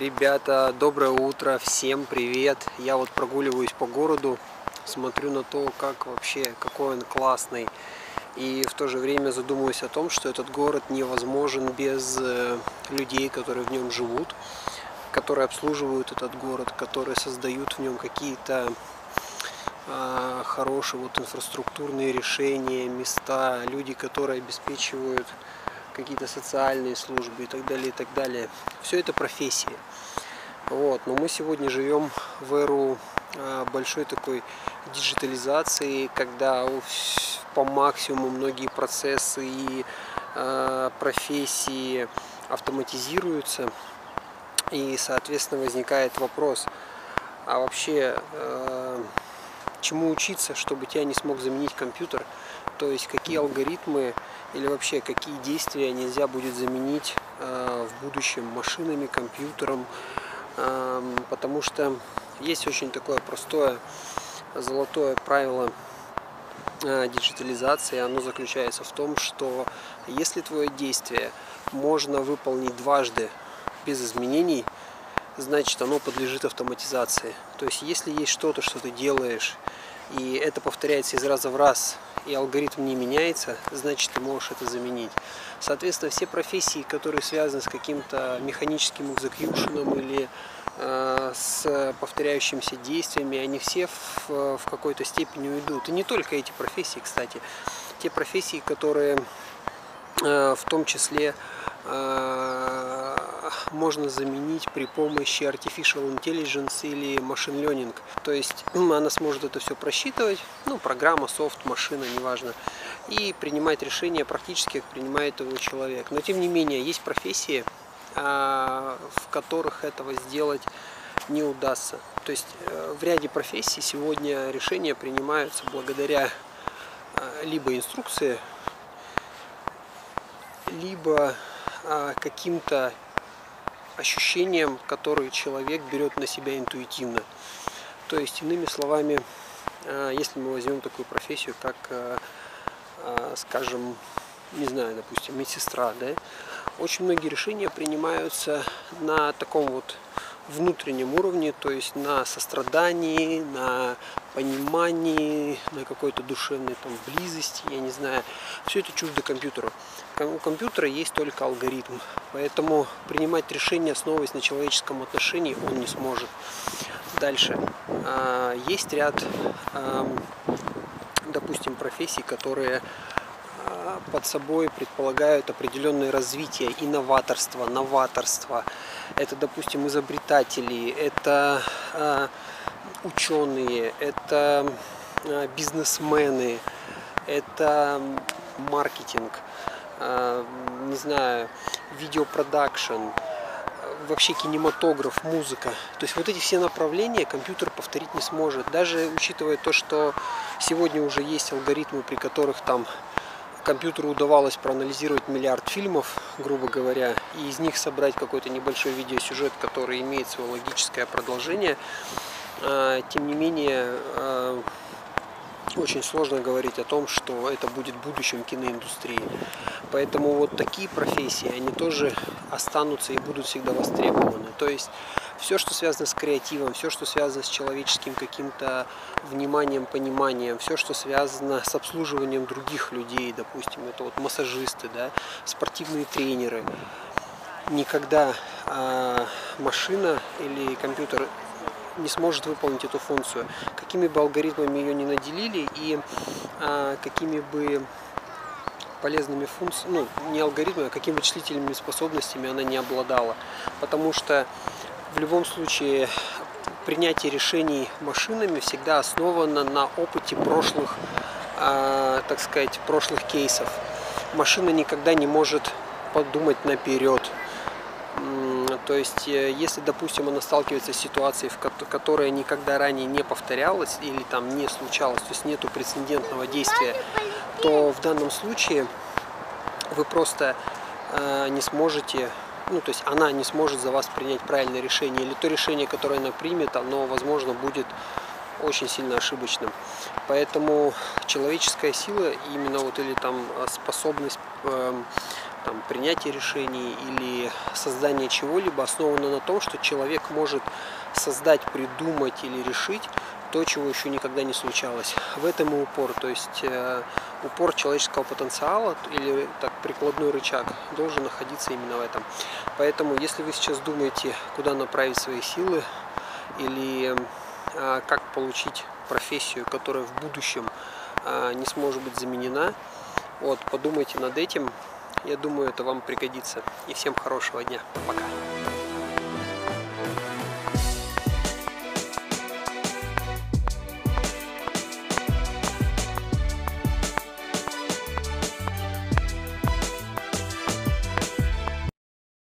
Ребята, доброе утро, всем привет! Я вот прогуливаюсь по городу, смотрю на то, как вообще, какой он классный. И в то же время задумываюсь о том, что этот город невозможен без э, людей, которые в нем живут, которые обслуживают этот город, которые создают в нем какие-то э, хорошие вот инфраструктурные решения, места, люди, которые обеспечивают какие-то социальные службы и так далее, и так далее. Все это профессии. Вот. Но мы сегодня живем в эру а, большой такой диджитализации, когда по максимуму многие процессы и э, профессии автоматизируются. И, соответственно, возникает вопрос, а вообще э, чему учиться, чтобы тебя не смог заменить компьютер? То есть какие алгоритмы или вообще какие действия нельзя будет заменить э, в будущем машинами, компьютером, э, потому что есть очень такое простое золотое правило э, диджитализации, оно заключается в том, что если твое действие можно выполнить дважды без изменений, значит оно подлежит автоматизации. То есть если есть что-то, что ты делаешь, и это повторяется из раза в раз, и алгоритм не меняется, значит ты можешь это заменить. Соответственно, все профессии, которые связаны с каким-то механическим экзекьюшеном или э, с повторяющимися действиями, они все в, в какой-то степени уйдут. И не только эти профессии, кстати. Те профессии, которые э, в том числе э, можно заменить при помощи Artificial Intelligence или Machine Learning. То есть она сможет это все просчитывать, ну, программа, софт, машина, неважно, и принимать решения практически, как принимает его человек. Но тем не менее, есть профессии, а, в которых этого сделать не удастся. То есть э, в ряде профессий сегодня решения принимаются благодаря а, либо инструкции, либо а, каким-то ощущениям, которые человек берет на себя интуитивно. То есть, иными словами, а, если мы возьмем такую профессию, как, а, а, скажем, не знаю, допустим, медсестра, да, очень многие решения принимаются на таком вот внутреннем уровне, то есть на сострадании, на понимании, на какой-то душевной там близости, я не знаю. Все это чуждо компьютеру. У компьютера есть только алгоритм, поэтому принимать решения, основываясь на человеческом отношении, он не сможет. Дальше. А, есть ряд, допустим, профессий, которые под собой предполагают определенное развитие, инноваторство, новаторство. Это, допустим, изобретатели, это э, ученые, это э, бизнесмены, это маркетинг, э, не знаю, видеопродакшн, вообще кинематограф, музыка. То есть вот эти все направления компьютер повторить не сможет. Даже учитывая то, что сегодня уже есть алгоритмы, при которых там компьютеру удавалось проанализировать миллиард фильмов, грубо говоря, и из них собрать какой-то небольшой видеосюжет, который имеет свое логическое продолжение. А, тем не менее, а, очень сложно говорить о том, что это будет будущим киноиндустрии. Поэтому вот такие профессии, они тоже останутся и будут всегда востребованы. То есть все, что связано с креативом, все, что связано с человеческим каким-то вниманием, пониманием, все, что связано с обслуживанием других людей, допустим, это вот массажисты, да, спортивные тренеры. Никогда а, машина или компьютер не сможет выполнить эту функцию, какими бы алгоритмами ее не наделили и а, какими бы полезными функциями, ну, не алгоритмами, а какими вычислительными способностями она не обладала. Потому что в любом случае принятие решений машинами всегда основано на опыте прошлых, э, так сказать, прошлых кейсов. Машина никогда не может подумать наперед. То есть, э, если, допустим, она сталкивается с ситуацией, которая никогда ранее не повторялась или там не случалась, то есть нету прецедентного действия, то в данном случае вы просто э, не сможете ну, то есть она не сможет за вас принять правильное решение, или то решение, которое она примет, оно, возможно, будет очень сильно ошибочным. Поэтому человеческая сила, именно вот или там способность э, там, принятие решений или создание чего-либо основано на том, что человек может создать, придумать или решить то, чего еще никогда не случалось. В этом и упор, то есть э, упор человеческого потенциала или так прикладной рычаг должен находиться именно в этом. Поэтому, если вы сейчас думаете, куда направить свои силы или э, как получить профессию, которая в будущем э, не сможет быть заменена, вот, подумайте над этим. Я думаю, это вам пригодится. И всем хорошего дня. Пока.